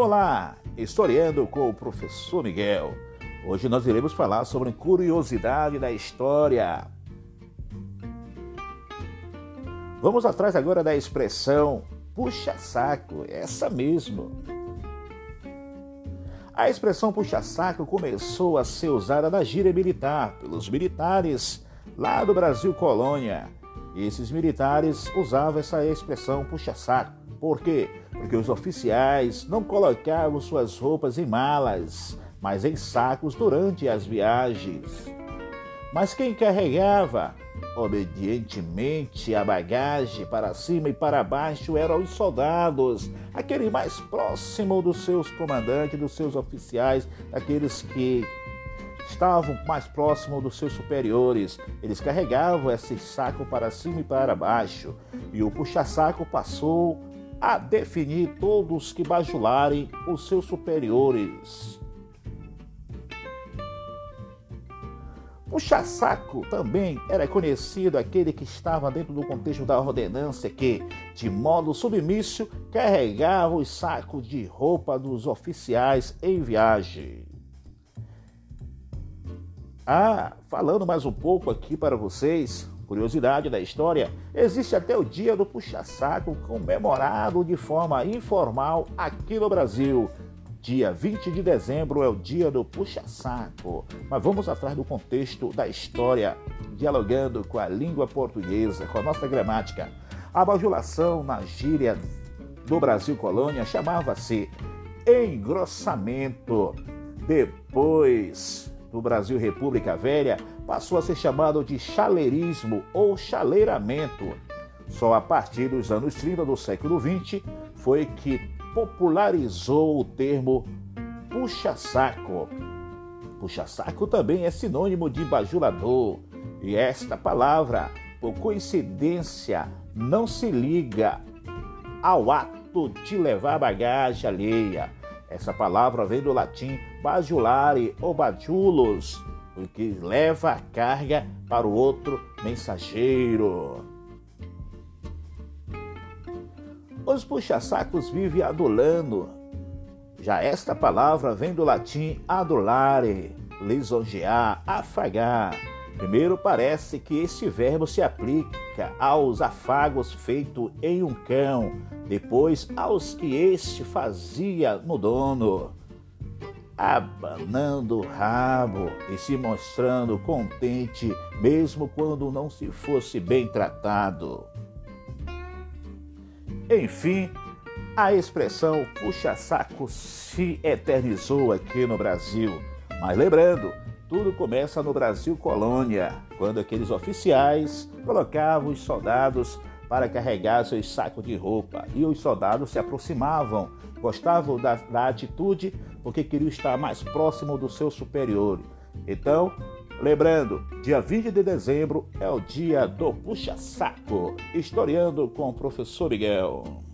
Olá, historiando com o professor Miguel. Hoje nós iremos falar sobre curiosidade da história. Vamos atrás agora da expressão puxa-saco, essa mesmo. A expressão puxa-saco começou a ser usada na gíria militar pelos militares lá do Brasil colônia. Esses militares usavam essa expressão puxa-saco. Por quê? Porque os oficiais não colocavam suas roupas em malas, mas em sacos durante as viagens. Mas quem carregava obedientemente a bagagem para cima e para baixo eram os soldados, aquele mais próximo dos seus comandantes, dos seus oficiais, aqueles que estavam mais próximos dos seus superiores. Eles carregavam esse saco para cima e para baixo, e o puxa-saco passou a definir todos que bajularem os seus superiores. Puxa-saco também era conhecido aquele que estava dentro do contexto da ordenança que, de modo submisso, carregava os sacos de roupa dos oficiais em viagem. Ah, falando mais um pouco aqui para vocês, curiosidade da história, existe até o dia do puxa-saco comemorado de forma informal aqui no Brasil. Dia 20 de dezembro é o dia do puxa-saco. Mas vamos atrás do contexto da história, dialogando com a língua portuguesa, com a nossa gramática. A bajulação na gíria do Brasil colônia chamava-se engrossamento. Depois do Brasil República Velha, passou a ser chamado de chaleirismo ou chaleiramento. Só a partir dos anos 30 do século XX foi que popularizou o termo puxa-saco. Puxa-saco também é sinônimo de bajulador, e esta palavra, por coincidência, não se liga ao ato de levar bagagem alheia. Essa palavra vem do latim bajulare ou bajulos, o que leva a carga para o outro mensageiro. Os puxa-sacos vivem adulando. Já esta palavra vem do latim adulare, lisonjear, afagar. Primeiro parece que este verbo se aplica aos afagos feitos em um cão, depois aos que este fazia no dono, abanando o rabo e se mostrando contente, mesmo quando não se fosse bem tratado. Enfim, a expressão puxa-saco se eternizou aqui no Brasil. Mas lembrando, tudo começa no Brasil colônia, quando aqueles oficiais colocavam os soldados para carregar seus sacos de roupa e os soldados se aproximavam, gostavam da, da atitude porque queriam estar mais próximo do seu superior. Então, Lembrando, dia 20 de dezembro é o dia do puxa-saco. Historiando com o professor Miguel.